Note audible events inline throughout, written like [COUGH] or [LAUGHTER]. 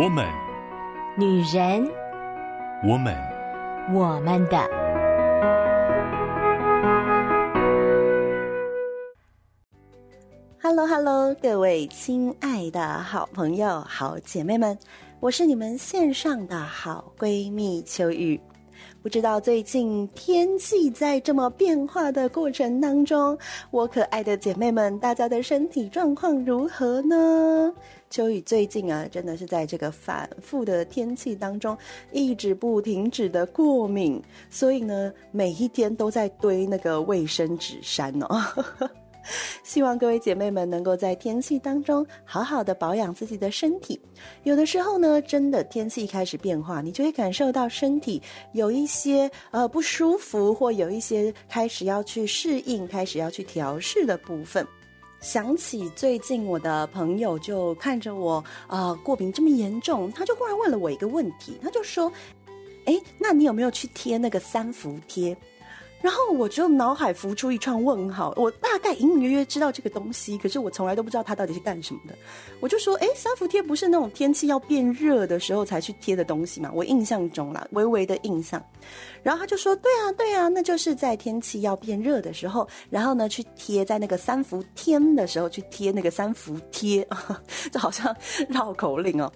我们，女人，我们，我们的。Hello，Hello，各位亲爱的好朋友、好姐妹们，我是你们线上的好闺蜜秋雨。不知道最近天气在这么变化的过程当中，我可爱的姐妹们，大家的身体状况如何呢？秋雨最近啊，真的是在这个反复的天气当中，一直不停止的过敏，所以呢，每一天都在堆那个卫生纸山哦。[LAUGHS] 希望各位姐妹们能够在天气当中好好的保养自己的身体。有的时候呢，真的天气开始变化，你就会感受到身体有一些呃不舒服，或有一些开始要去适应、开始要去调试的部分。想起最近我的朋友就看着我啊、过敏这么严重，他就忽然问了我一个问题，他就说：“诶，那你有没有去贴那个三伏贴？”然后我就脑海浮出一串问号，我大概隐隐约约知道这个东西，可是我从来都不知道它到底是干什么的。我就说，哎，三伏贴不是那种天气要变热的时候才去贴的东西吗？我印象中啦，微微的印象。然后他就说，对啊，对啊，那就是在天气要变热的时候，然后呢去贴在那个三伏天的时候去贴那个三伏贴，[LAUGHS] 就好像绕口令哦。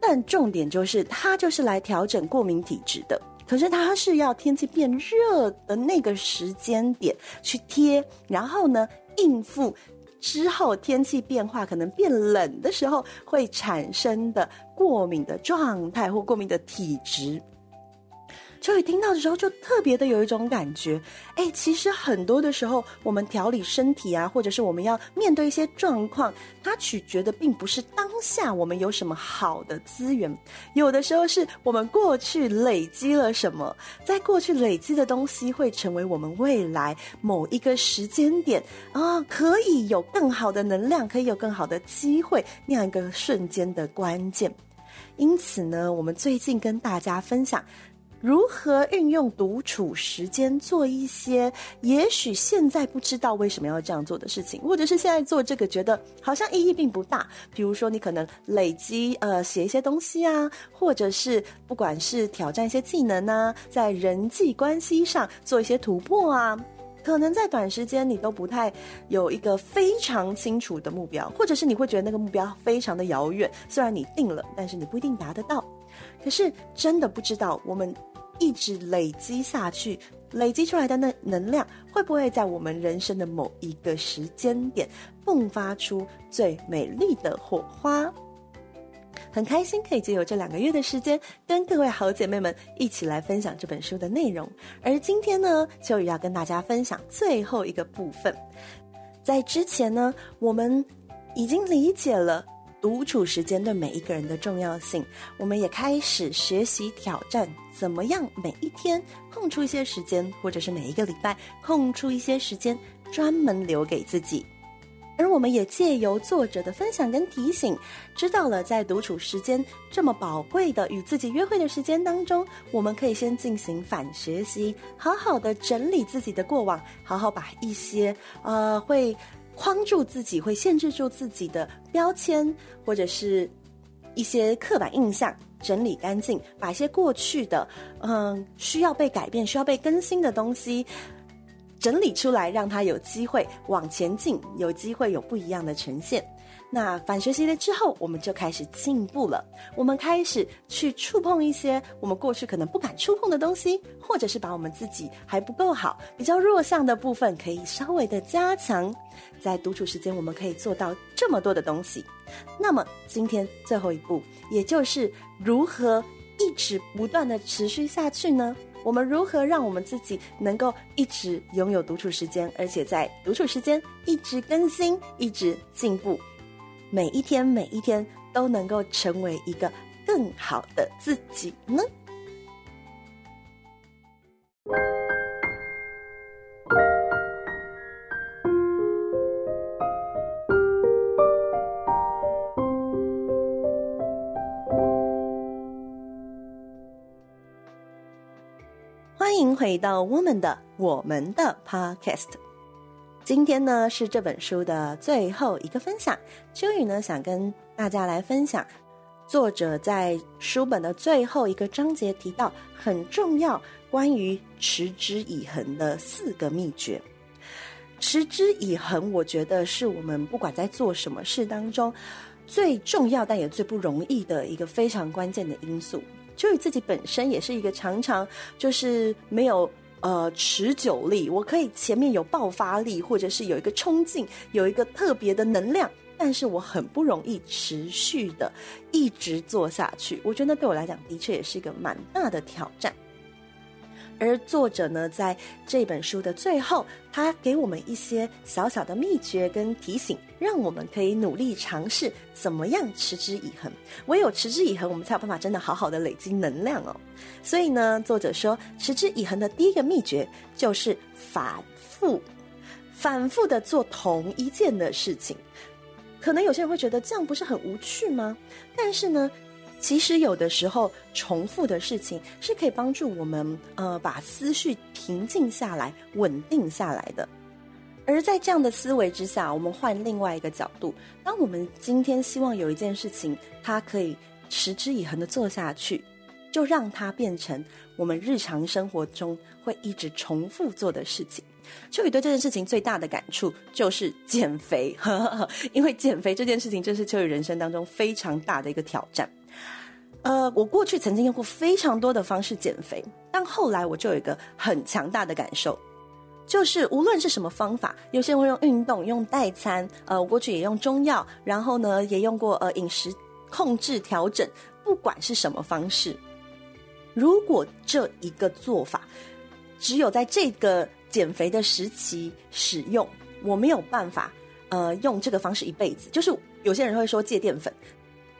但重点就是，它就是来调整过敏体质的。可是它是要天气变热的那个时间点去贴，然后呢，应付之后天气变化可能变冷的时候会产生的过敏的状态或过敏的体质。秋雨听到的时候，就特别的有一种感觉，哎，其实很多的时候，我们调理身体啊，或者是我们要面对一些状况，它取决的并不是当下我们有什么好的资源，有的时候是我们过去累积了什么，在过去累积的东西，会成为我们未来某一个时间点啊，可以有更好的能量，可以有更好的机会，那样一个瞬间的关键。因此呢，我们最近跟大家分享。如何运用独处时间做一些也许现在不知道为什么要这样做的事情，或者是现在做这个觉得好像意义并不大。比如说，你可能累积呃写一些东西啊，或者是不管是挑战一些技能啊，在人际关系上做一些突破啊，可能在短时间你都不太有一个非常清楚的目标，或者是你会觉得那个目标非常的遥远，虽然你定了，但是你不一定达得到。可是真的不知道我们。一直累积下去，累积出来的那能量，会不会在我们人生的某一个时间点迸发出最美丽的火花？很开心可以借由这两个月的时间，跟各位好姐妹们一起来分享这本书的内容。而今天呢，秋雨要跟大家分享最后一个部分。在之前呢，我们已经理解了。独处时间对每一个人的重要性，我们也开始学习挑战，怎么样每一天空出一些时间，或者是每一个礼拜空出一些时间，专门留给自己。而我们也借由作者的分享跟提醒，知道了在独处时间这么宝贵的与自己约会的时间当中，我们可以先进行反学习，好好的整理自己的过往，好好把一些呃会。框住自己，会限制住自己的标签，或者是一些刻板印象，整理干净，把一些过去的，嗯，需要被改变、需要被更新的东西整理出来，让它有机会往前进，有机会有不一样的呈现。那反学习了之后，我们就开始进步了。我们开始去触碰一些我们过去可能不敢触碰的东西，或者是把我们自己还不够好、比较弱项的部分，可以稍微的加强。在独处时间，我们可以做到这么多的东西。那么今天最后一步，也就是如何一直不断的持续下去呢？我们如何让我们自己能够一直拥有独处时间，而且在独处时间一直更新、一直进步？每一天，每一天都能够成为一个更好的自己呢？欢迎回到我们的我们的 Podcast。今天呢是这本书的最后一个分享，秋雨呢想跟大家来分享作者在书本的最后一个章节提到很重要关于持之以恒的四个秘诀。持之以恒，我觉得是我们不管在做什么事当中最重要但也最不容易的一个非常关键的因素。秋雨自己本身也是一个常常就是没有呃持久力，我可以前面有爆发力，或者是有一个冲劲，有一个特别的能量。但是我很不容易持续的一直做下去，我觉得对我来讲的确也是一个蛮大的挑战。而作者呢，在这本书的最后，他给我们一些小小的秘诀跟提醒，让我们可以努力尝试怎么样持之以恒。唯有持之以恒，我们才有办法真的好好的累积能量哦。所以呢，作者说，持之以恒的第一个秘诀就是反复，反复的做同一件的事情。可能有些人会觉得这样不是很无趣吗？但是呢，其实有的时候重复的事情是可以帮助我们呃把思绪平静下来、稳定下来的。而在这样的思维之下，我们换另外一个角度，当我们今天希望有一件事情它可以持之以恒的做下去，就让它变成我们日常生活中会一直重复做的事情。秋雨对这件事情最大的感触就是减肥，呵呵，因为减肥这件事情，正是秋雨人生当中非常大的一个挑战。呃，我过去曾经用过非常多的方式减肥，但后来我就有一个很强大的感受，就是无论是什么方法，有些人会用运动、用代餐，呃，我过去也用中药，然后呢，也用过呃饮食控制调整，不管是什么方式，如果这一个做法只有在这个减肥的时期使用，我没有办法，呃，用这个方式一辈子。就是有些人会说戒淀粉，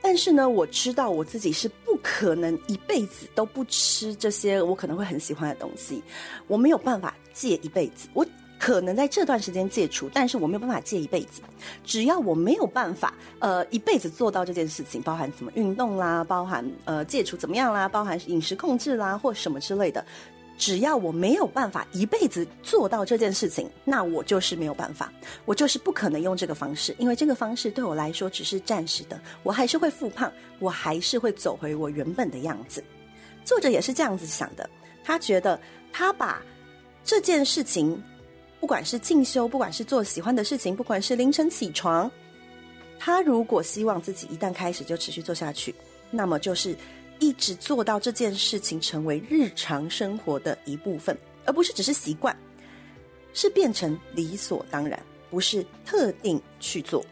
但是呢，我知道我自己是不可能一辈子都不吃这些我可能会很喜欢的东西，我没有办法戒一辈子。我可能在这段时间戒除，但是我没有办法戒一辈子。只要我没有办法，呃，一辈子做到这件事情，包含什么运动啦，包含呃戒除怎么样啦，包含饮食控制啦，或什么之类的。只要我没有办法一辈子做到这件事情，那我就是没有办法，我就是不可能用这个方式，因为这个方式对我来说只是暂时的，我还是会复胖，我还是会走回我原本的样子。作者也是这样子想的，他觉得他把这件事情，不管是进修，不管是做喜欢的事情，不管是凌晨起床，他如果希望自己一旦开始就持续做下去，那么就是。一直做到这件事情成为日常生活的一部分，而不是只是习惯，是变成理所当然，不是特定去做。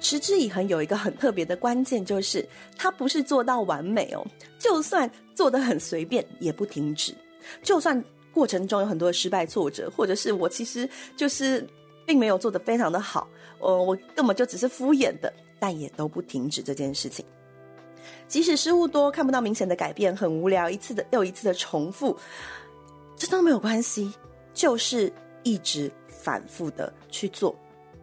持之以恒有一个很特别的关键，就是它不是做到完美哦，就算做得很随便，也不停止。就算过程中有很多的失败挫折，或者是我其实就是并没有做得非常的好，呃，我根本就只是敷衍的，但也都不停止这件事情。即使失误多，看不到明显的改变，很无聊，一次的又一次的重复，这都没有关系，就是一直反复的去做，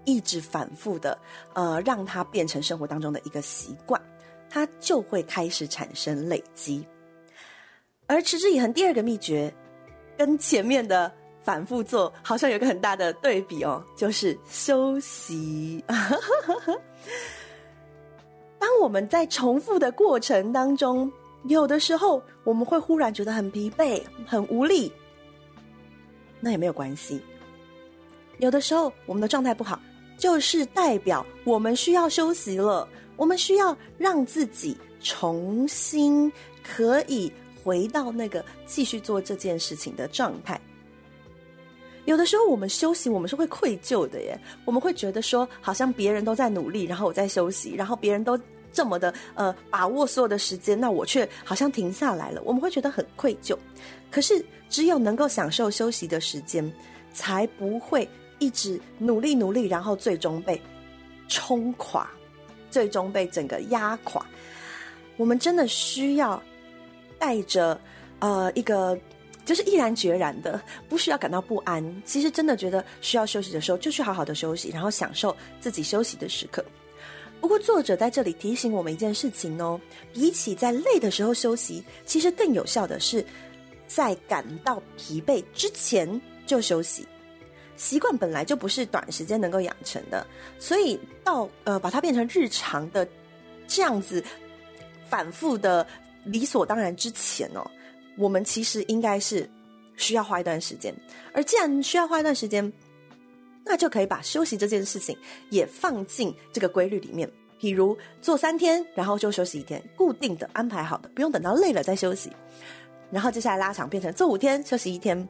一直反复的，呃，让它变成生活当中的一个习惯，它就会开始产生累积。而持之以恒第二个秘诀，跟前面的反复做好像有个很大的对比哦，就是休息。[LAUGHS] 当我们在重复的过程当中，有的时候我们会忽然觉得很疲惫、很无力，那也没有关系。有的时候我们的状态不好，就是代表我们需要休息了，我们需要让自己重新可以回到那个继续做这件事情的状态。有的时候我们休息，我们是会愧疚的耶，我们会觉得说，好像别人都在努力，然后我在休息，然后别人都。这么的呃，把握所有的时间，那我却好像停下来了，我们会觉得很愧疚。可是只有能够享受休息的时间，才不会一直努力努力，然后最终被冲垮，最终被整个压垮。我们真的需要带着呃一个，就是毅然决然的，不需要感到不安。其实真的觉得需要休息的时候，就去好好的休息，然后享受自己休息的时刻。不过，作者在这里提醒我们一件事情哦，比起在累的时候休息，其实更有效的是在感到疲惫之前就休息。习惯本来就不是短时间能够养成的，所以到呃把它变成日常的这样子反复的理所当然之前哦，我们其实应该是需要花一段时间。而既然需要花一段时间，那就可以把休息这件事情也放进这个规律里面。比如做三天，然后就休息一天，固定的安排好的，不用等到累了再休息。然后接下来拉长，变成做五天，休息一天。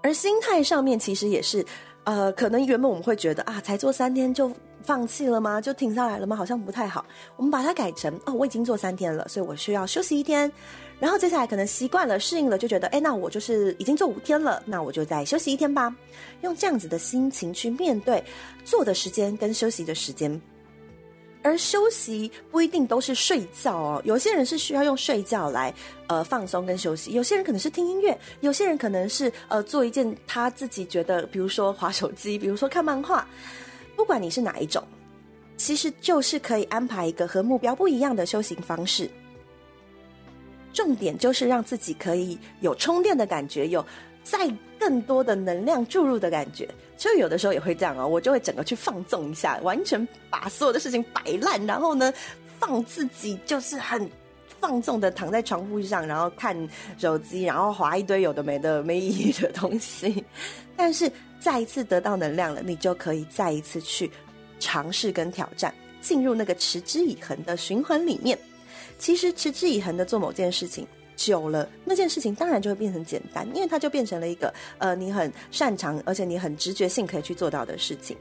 而心态上面其实也是，呃，可能原本我们会觉得啊，才做三天就放弃了吗？就停下来了吗？好像不太好。我们把它改成哦，我已经做三天了，所以我需要休息一天。然后接下来可能习惯了、适应了，就觉得哎，那我就是已经做五天了，那我就再休息一天吧。用这样子的心情去面对做的时间跟休息的时间。而休息不一定都是睡觉哦，有些人是需要用睡觉来呃放松跟休息，有些人可能是听音乐，有些人可能是呃做一件他自己觉得，比如说划手机，比如说看漫画，不管你是哪一种，其实就是可以安排一个和目标不一样的修行方式。重点就是让自己可以有充电的感觉，有再更多的能量注入的感觉。就有的时候也会这样哦，我就会整个去放纵一下，完全把所有的事情摆烂，然后呢，放自己就是很放纵的躺在床铺上，然后看手机，然后划一堆有的没的没意义的东西。但是再一次得到能量了，你就可以再一次去尝试跟挑战，进入那个持之以恒的循环里面。其实持之以恒的做某件事情。久了，那件事情当然就会变成简单，因为它就变成了一个呃，你很擅长，而且你很直觉性可以去做到的事情。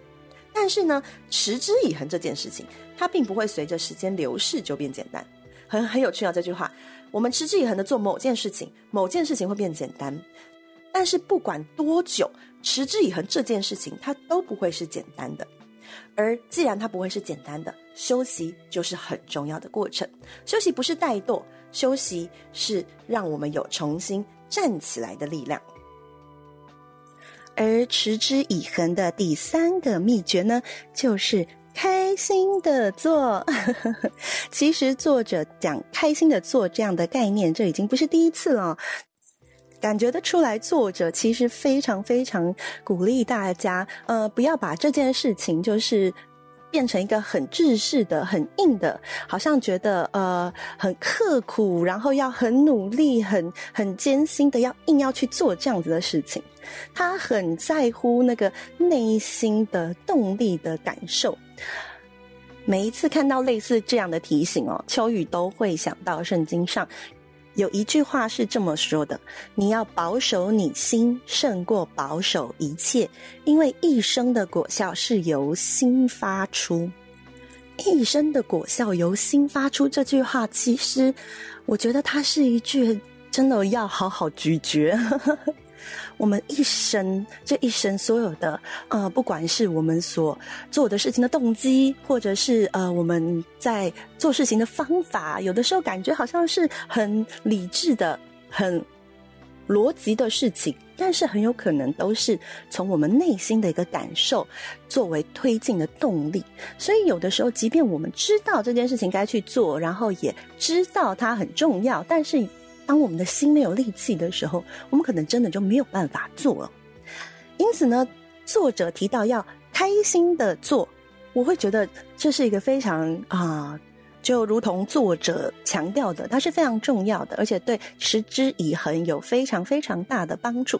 但是呢，持之以恒这件事情，它并不会随着时间流逝就变简单。很很有趣啊，这句话，我们持之以恒的做某件事情，某件事情会变简单。但是不管多久，持之以恒这件事情，它都不会是简单的。而既然它不会是简单的，休息就是很重要的过程。休息不是怠惰。休息是让我们有重新站起来的力量，而持之以恒的第三个秘诀呢，就是开心的做。[LAUGHS] 其实作者讲开心的做这样的概念，这已经不是第一次了。感觉得出来，作者其实非常非常鼓励大家，呃，不要把这件事情就是。变成一个很制式的、很硬的，好像觉得呃很刻苦，然后要很努力、很很艰辛的要硬要去做这样子的事情。他很在乎那个内心的动力的感受。每一次看到类似这样的提醒哦，秋雨都会想到圣经上。有一句话是这么说的：“你要保守你心，胜过保守一切，因为一生的果效是由心发出。一生的果效由心发出。”这句话其实，我觉得它是一句真的要好好咀嚼。我们一生，这一生所有的，呃，不管是我们所做的事情的动机，或者是呃我们在做事情的方法，有的时候感觉好像是很理智的、很逻辑的事情，但是很有可能都是从我们内心的一个感受作为推进的动力。所以有的时候，即便我们知道这件事情该去做，然后也知道它很重要，但是。当我们的心没有力气的时候，我们可能真的就没有办法做了。因此呢，作者提到要开心的做，我会觉得这是一个非常啊、就如同作者强调的，它是非常重要的，而且对持之以恒有非常非常大的帮助。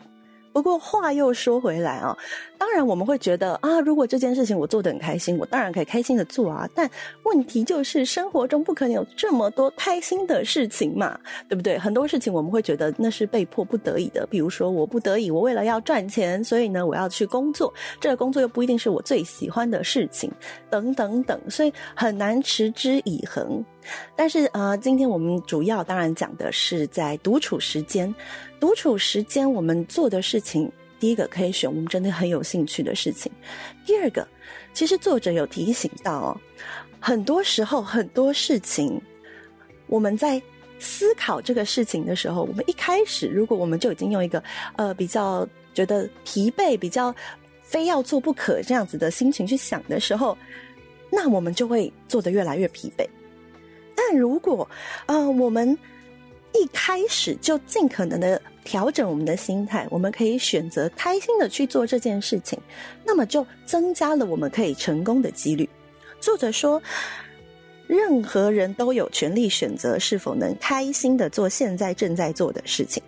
不过话又说回来啊，当然我们会觉得啊，如果这件事情我做得很开心，我当然可以开心的做啊。但问题就是生活中不可能有这么多开心的事情嘛，对不对？很多事情我们会觉得那是被迫不得已的，比如说我不得已，我为了要赚钱，所以呢我要去工作，这个工作又不一定是我最喜欢的事情，等等等，所以很难持之以恒。但是呃，今天我们主要当然讲的是在独处时间。独处时间，我们做的事情，第一个可以选我们真的很有兴趣的事情。第二个，其实作者有提醒到哦，很多时候很多事情，我们在思考这个事情的时候，我们一开始如果我们就已经用一个呃比较觉得疲惫、比较非要做不可这样子的心情去想的时候，那我们就会做得越来越疲惫。但如果呃我们一开始就尽可能的调整我们的心态，我们可以选择开心的去做这件事情，那么就增加了我们可以成功的几率。作者说，任何人都有权利选择是否能开心的做现在正在做的事情，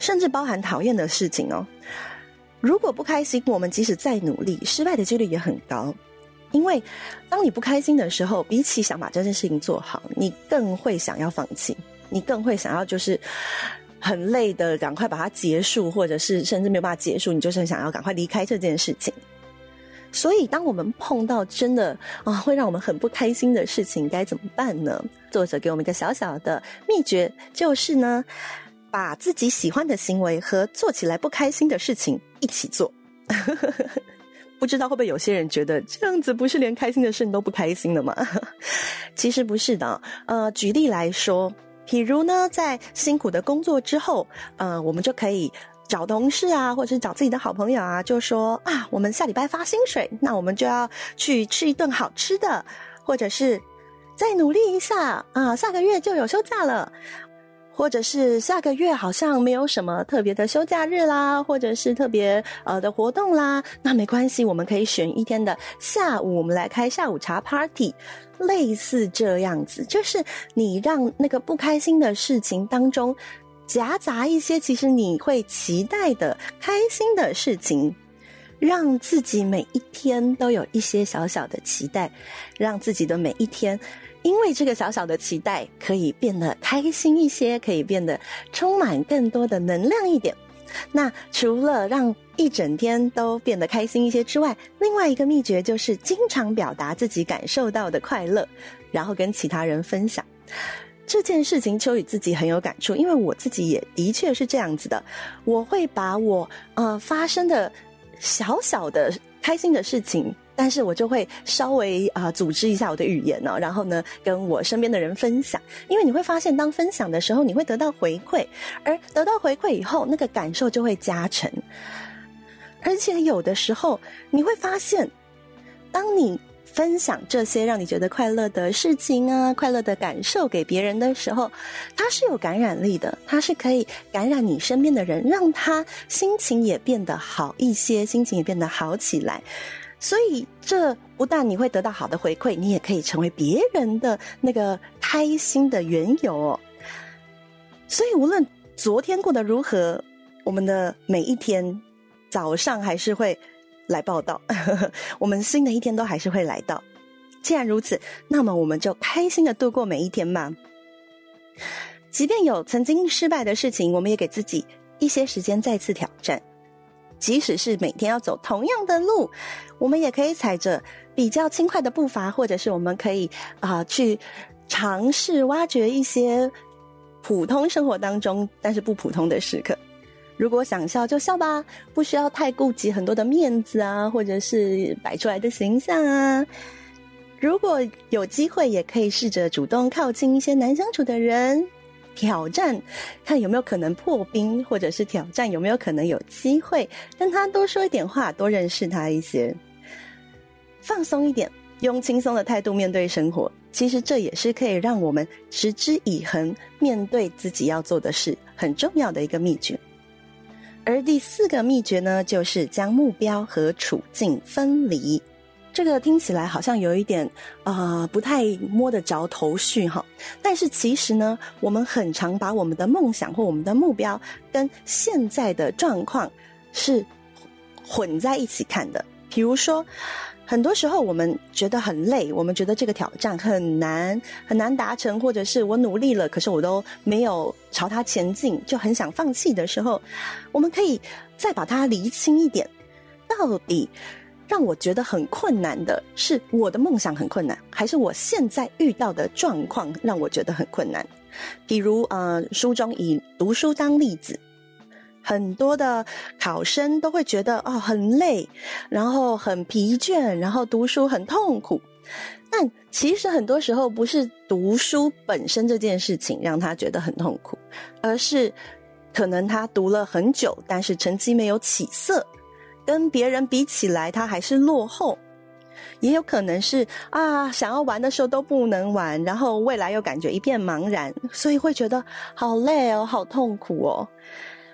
甚至包含讨厌的事情哦。如果不开心，我们即使再努力，失败的几率也很高。因为当你不开心的时候，比起想把这件事情做好，你更会想要放弃，你更会想要就是很累的赶快把它结束，或者是甚至没有办法结束，你就是很想要赶快离开这件事情。所以，当我们碰到真的啊会让我们很不开心的事情，该怎么办呢？作者给我们一个小小的秘诀，就是呢，把自己喜欢的行为和做起来不开心的事情一起做。[LAUGHS] 不知道会不会有些人觉得这样子不是连开心的事你都不开心了吗？[LAUGHS] 其实不是的。呃，举例来说，比如呢，在辛苦的工作之后，呃，我们就可以。找同事啊，或者是找自己的好朋友啊，就说啊，我们下礼拜发薪水，那我们就要去吃一顿好吃的，或者是再努力一下啊，下个月就有休假了，或者是下个月好像没有什么特别的休假日啦，或者是特别呃的活动啦，那没关系，我们可以选一天的下午，我们来开下午茶 party，类似这样子，就是你让那个不开心的事情当中。夹杂一些其实你会期待的开心的事情，让自己每一天都有一些小小的期待，让自己的每一天因为这个小小的期待可以变得开心一些，可以变得充满更多的能量一点。那除了让一整天都变得开心一些之外，另外一个秘诀就是经常表达自己感受到的快乐，然后跟其他人分享。这件事情，秋雨自己很有感触，因为我自己也的确是这样子的。我会把我呃发生的小小的开心的事情，但是我就会稍微啊、组织一下我的语言呢，然后呢跟我身边的人分享。因为你会发现，当分享的时候，你会得到回馈，而得到回馈以后，那个感受就会加成。而且有的时候，你会发现，当你分享这些让你觉得快乐的事情啊，快乐的感受给别人的时候，它是有感染力的，它是可以感染你身边的人，让他心情也变得好一些，心情也变得好起来。所以，这不但你会得到好的回馈，你也可以成为别人的那个开心的缘由哦。所以，无论昨天过得如何，我们的每一天早上还是会。来报道，[LAUGHS] 我们新的一天都还是会来到。既然如此，那么我们就开心的度过每一天吧。即便有曾经失败的事情，我们也给自己一些时间再次挑战。即使是每天要走同样的路，我们也可以踩着比较轻快的步伐，或者是我们可以啊、去尝试挖掘一些普通生活当中但是不普通的时刻。如果想笑就笑吧，不需要太顾及很多的面子啊，或者是摆出来的形象啊。如果有机会，也可以试着主动靠近一些难相处的人，挑战看有没有可能破冰，或者是挑战有没有可能有机会跟他多说一点话，多认识他一些。放松一点，用轻松的态度面对生活，其实这也是可以让我们持之以恒面对自己要做的事很重要的一个秘诀。而第四个秘诀呢，就是将目标和处境分离。这个听起来好像有一点呃不太摸得着头绪哈，但是其实呢，我们很常把我们的梦想或我们的目标跟现在的状况是混在一起看的。比如说。很多时候我们觉得很累，我们觉得这个挑战很难很难达成，或者是我努力了，可是我都没有朝它前进，就很想放弃的时候，我们可以再把它厘清一点，到底让我觉得很困难的是我的梦想很困难，还是我现在遇到的状况让我觉得很困难？比如呃，书中以读书当例子。很多的考生都会觉得哦，很累，然后很疲倦，然后读书很痛苦。但其实很多时候不是读书本身这件事情让他觉得很痛苦，而是可能他读了很久，但是成绩没有起色，跟别人比起来他还是落后。也有可能是啊，想要玩的时候都不能玩，然后未来又感觉一片茫然，所以会觉得好累哦，好痛苦哦。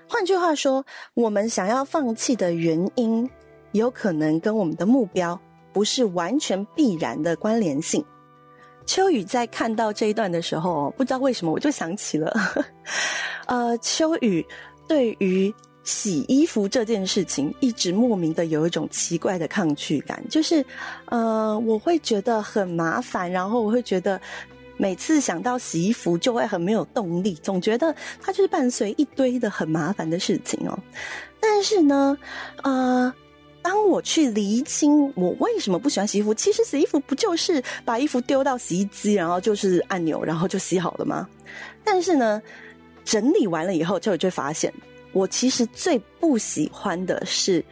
换句话说，我们想要放弃的原因，有可能跟我们的目标不是完全必然的关联性。秋雨在看到这一段的时候，不知道为什么我就想起了，[LAUGHS] 呃，秋雨对于洗衣服这件事情，一直莫名的有一种奇怪的抗拒感，就是，呃，我会觉得很麻烦，然后我会觉得每次想到洗衣服就会很没有动力，总觉得它就是伴随一堆的很麻烦的事情哦。但是呢，呃。当我去厘清我为什么不喜欢洗衣服，其实洗衣服不就是把衣服丢到洗衣机，然后就是按钮，然后就洗好了吗？但是呢，整理完了以后，就就发现，我其实最不喜欢的是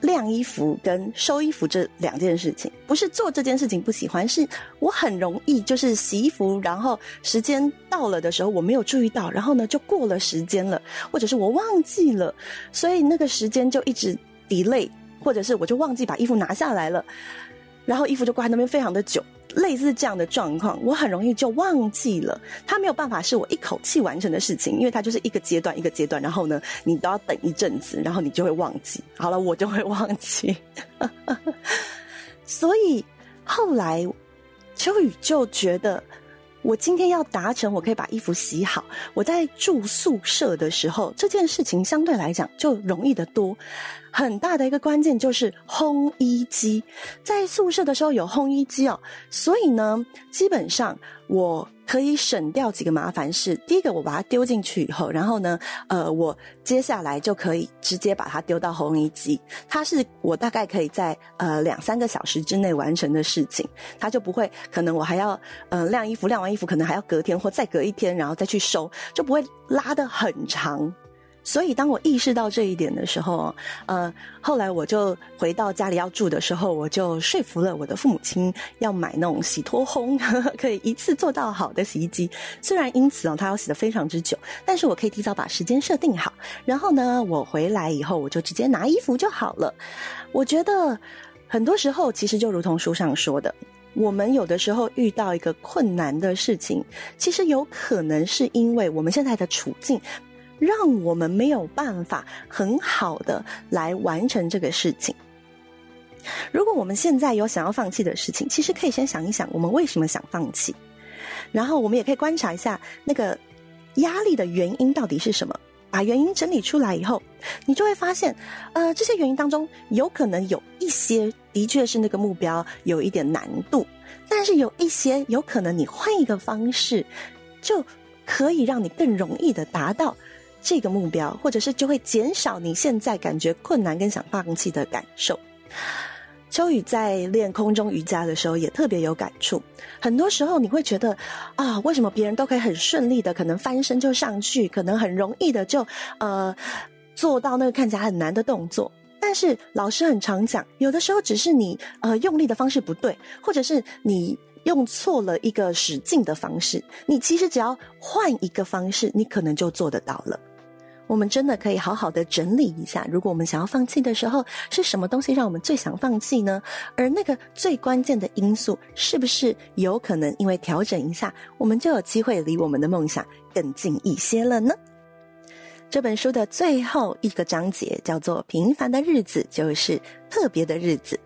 晾衣服跟收衣服这两件事情。不是做这件事情不喜欢，是我很容易就是洗衣服，然后时间到了的时候我没有注意到，然后呢就过了时间了，或者是我忘记了，所以那个时间就一直。delay，或者是我就忘记把衣服拿下来了，然后衣服就挂在那边非常的久，类似这样的状况，我很容易就忘记了。它没有办法是我一口气完成的事情，因为它就是一个阶段一个阶段，然后呢，你都要等一阵子，然后你就会忘记。[LAUGHS] 好了，我就会忘记。所以后来秋雨就觉得。我今天要达成，我可以把衣服洗好。我在住宿舍的时候，这件事情相对来讲就容易得多。很大的一个关键就是烘衣机，在宿舍的时候有烘衣机哦，所以呢，基本上我。可以省掉几个麻烦事。第一个，我把它丢进去以后，然后呢，呃，我接下来就可以直接把它丢到烘衣机。它是我大概可以在呃两三个小时之内完成的事情，它就不会可能我还要呃晾衣服，晾完衣服可能还要隔天或再隔一天，然后再去收，就不会拉得很长。所以，当我意识到这一点的时候，呃，后来我就回到家里要住的时候，我就说服了我的父母亲要买那种洗脱烘 [LAUGHS] 可以一次做到好的洗衣机。虽然因此哦，它要洗得非常之久，但是我可以提早把时间设定好。然后呢，我回来以后，我就直接拿衣服就好了。我觉得很多时候，其实就如同书上说的，我们有的时候遇到一个困难的事情，其实有可能是因为我们现在的处境。让我们没有办法很好的来完成这个事情。如果我们现在有想要放弃的事情，其实可以先想一想，我们为什么想放弃。然后我们也可以观察一下那个压力的原因到底是什么。把原因整理出来以后，你就会发现，呃，这些原因当中有可能有一些的确是那个目标有一点难度，但是有一些有可能你换一个方式，就可以让你更容易的达到。这个目标，或者是就会减少你现在感觉困难跟想放弃的感受。秋雨在练空中瑜伽的时候也特别有感触。很多时候你会觉得啊，为什么别人都可以很顺利的可能翻身就上去，可能很容易的就呃做到那个看起来很难的动作？但是老师很常讲，有的时候只是你呃用力的方式不对，或者是你。用错了一个使劲的方式，你其实只要换一个方式，你可能就做得到了。我们真的可以好好的整理一下，如果我们想要放弃的时候，是什么东西让我们最想放弃呢？而那个最关键的因素，是不是有可能因为调整一下，我们就有机会离我们的梦想更近一些了呢？这本书的最后一个章节叫做“平凡的日子就是特别的日子”。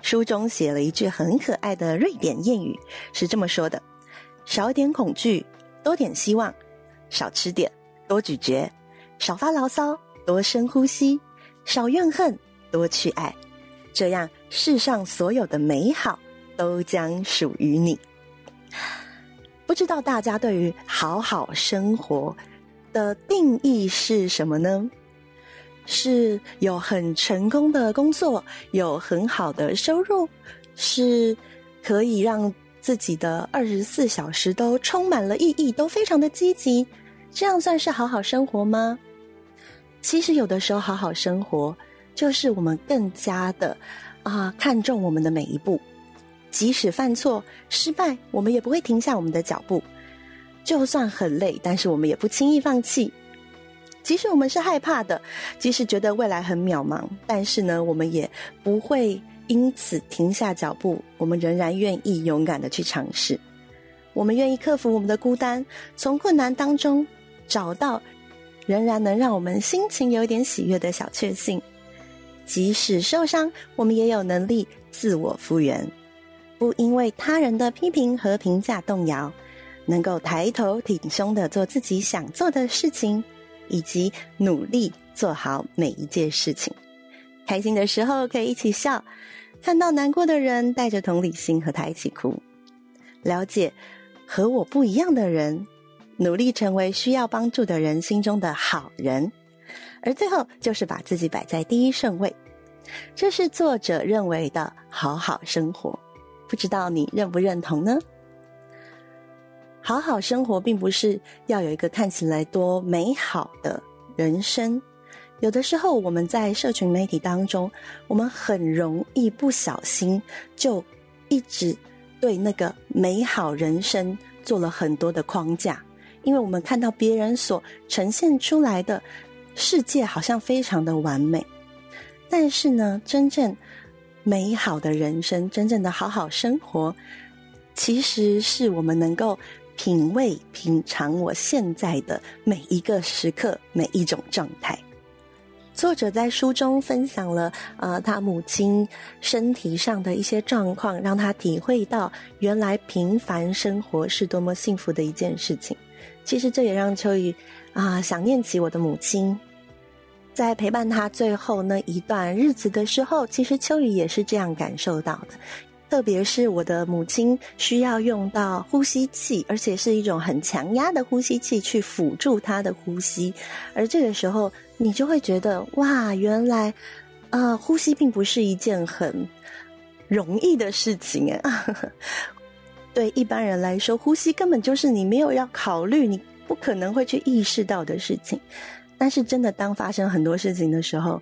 书中写了一句很可爱的瑞典谚语，是这么说的：“少点恐惧，多点希望；少吃点，多咀嚼；少发牢骚，多深呼吸；少怨恨，多去爱。这样，世上所有的美好都将属于你。”不知道大家对于好好生活的定义是什么呢？是有很成功的工作，有很好的收入，是可以让自己的二十四小时都充满了意义，都非常的积极，这样算是好好生活吗？其实有的时候，好好生活就是我们更加的啊看重我们的每一步，即使犯错失败，我们也不会停下我们的脚步，就算很累，但是我们也不轻易放弃。即使我们是害怕的，即使觉得未来很渺茫，但是呢，我们也不会因此停下脚步。我们仍然愿意勇敢的去尝试，我们愿意克服我们的孤单，从困难当中找到仍然能让我们心情有点喜悦的小确幸。即使受伤，我们也有能力自我复原。不因为他人的批评和评价动摇，能够抬头挺胸的做自己想做的事情，以及努力做好每一件事情。开心的时候可以一起笑，看到难过的人，带着同理心和他一起哭。了解和我不一样的人，努力成为需要帮助的人心中的好人，而最后就是把自己摆在第一顺位。这是作者认为的好好生活，不知道你认不认同呢？好好生活并不是要有一个看起来多美好的人生。有的时候，我们在社群媒体当中，我们很容易不小心就一直对那个美好人生做了很多的框架，因为我们看到别人所呈现出来的世界好像非常的完美，但是呢，真正美好的人生，真正的好好生活，其实是我们能够品味、品尝我现在的每一个时刻、每一种状态。作者在书中分享了，呃，他母亲身体上的一些状况，让他体会到原来平凡生活是多么幸福的一件事情。其实这也让秋雨啊、想念起我的母亲，在陪伴他最后那一段日子的时候，其实秋雨也是这样感受到的。特别是我的母亲需要用到呼吸器，而且是一种很强压的呼吸器去辅助她的呼吸，而这个时候。你就会觉得哇，原来，啊、呼吸并不是一件很容易的事情啊。对一般人来说，呼吸根本就是你没有要考虑，你不可能会去意识到的事情。但是，真的当发生很多事情的时候，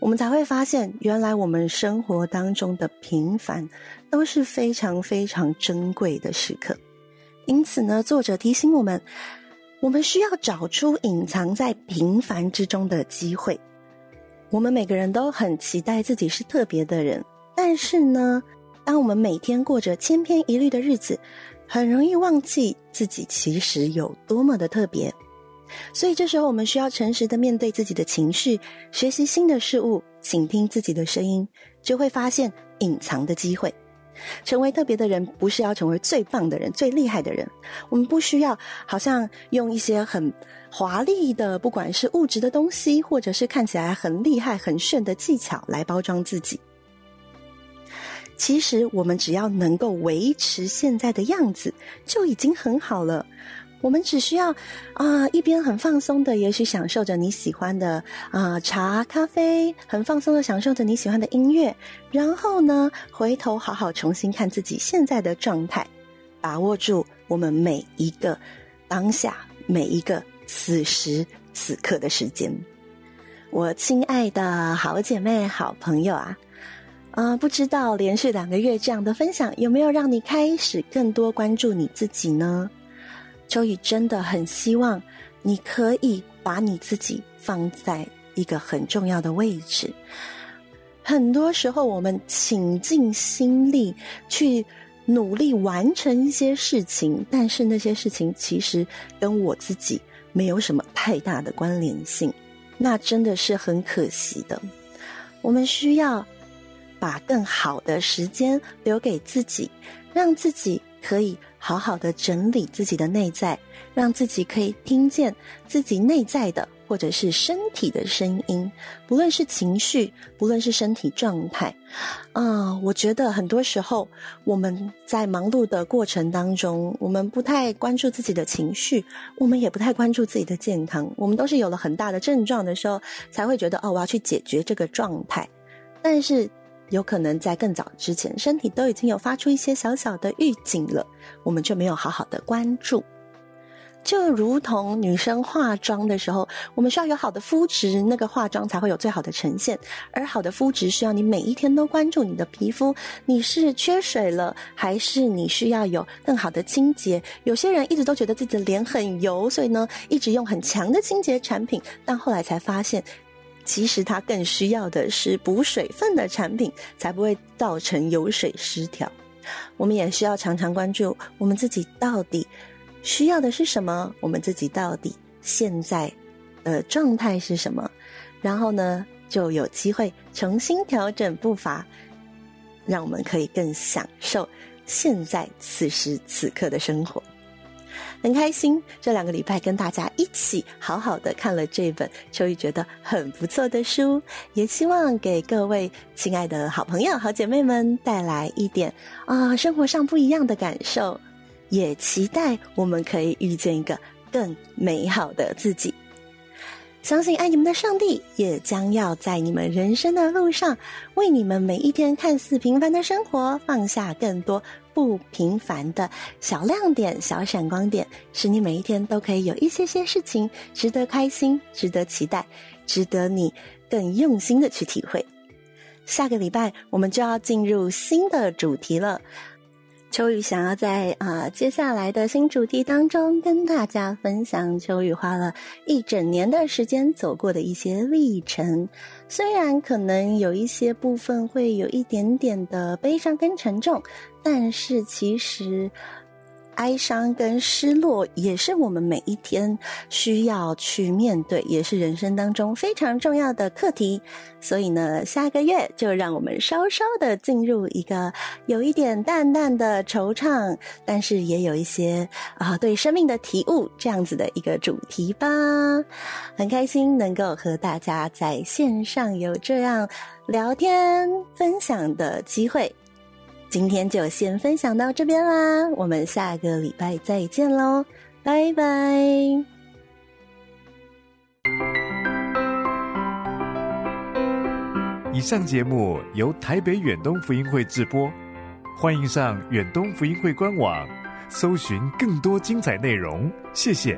我们才会发现，原来我们生活当中的平凡都是非常非常珍贵的时刻。因此呢，作者提醒我们。我们需要找出隐藏在平凡之中的机会。我们每个人都很期待自己是特别的人，但是呢，当我们每天过着千篇一律的日子，很容易忘记自己其实有多么的特别。所以这时候，我们需要诚实的面对自己的情绪，学习新的事物，倾听自己的声音，就会发现隐藏的机会。成为特别的人，不是要成为最棒的人、最厉害的人。我们不需要好像用一些很华丽的，不管是物质的东西，或者是看起来很厉害、很炫的技巧来包装自己。其实，我们只要能够维持现在的样子，就已经很好了。我们只需要啊、一边很放松的，也许享受着你喜欢的啊、茶咖啡，很放松的享受着你喜欢的音乐，然后呢，回头好好重新看自己现在的状态，把握住我们每一个当下，每一个此时此刻的时间。我亲爱的好姐妹、好朋友，啊、呃，不知道连续两个月这样的分享，有没有让你开始更多关注你自己呢？秋雨真的很希望你可以把你自己放在一个很重要的位置。很多时候，我们倾尽心力去努力完成一些事情，但是那些事情其实跟我自己没有什么太大的关联性，那真的是很可惜的。我们需要把更好的时间留给自己，让自己可以。好好的整理自己的内在，让自己可以听见自己内在的或者是身体的声音，不论是情绪，不论是身体状态。啊、我觉得很多时候我们在忙碌的过程当中，我们不太关注自己的情绪，我们也不太关注自己的健康。我们都是有了很大的症状的时候，才会觉得哦，我要去解决这个状态。但是。有可能在更早之前，身体都已经有发出一些小小的预警了，我们却没有好好的关注。就如同女生化妆的时候，我们需要有好的肤质，那个化妆才会有最好的呈现。而好的肤质需要你每一天都关注你的皮肤，你是缺水了，还是你需要有更好的清洁？有些人一直都觉得自己的脸很油，所以呢，一直用很强的清洁产品，但后来才发现。其实它更需要的是补水分的产品，才不会造成油水失调。我们也需要常常关注我们自己到底需要的是什么，我们自己到底现在的状态是什么，然后呢，就有机会重新调整步伐，让我们可以更享受现在此时此刻的生活。很开心，这两个礼拜跟大家一起好好的看了这本秋雨觉得很不错的书，也希望给各位亲爱的好朋友、好姐妹们带来一点啊、生活上不一样的感受，也期待我们可以遇见一个更美好的自己。相信爱你们的上帝也将要在你们人生的路上，为你们每一天看似平凡的生活放下更多不平凡的小亮点、小闪光点，使你每一天都可以有一些些事情值得开心、值得期待、值得你更用心的去体会。下个礼拜我们就要进入新的主题了。秋雨想要在啊、接下来的新主题当中跟大家分享，秋雨花了一整年的时间走过的一些历程，虽然可能有一些部分会有一点点的悲伤跟沉重，但是其实。哀伤跟失落也是我们每一天需要去面对，也是人生当中非常重要的课题。所以呢，下个月就让我们稍稍的进入一个有一点淡淡的惆怅，但是也有一些啊对生命的体悟这样子的一个主题吧。很开心能够和大家在线上有这样聊天分享的机会。今天就先分享到这边啦，我们下个礼拜再见喽，拜拜。以上节目由台北远东福音会制播，欢迎上远东福音会官网，搜寻更多精彩内容，谢谢。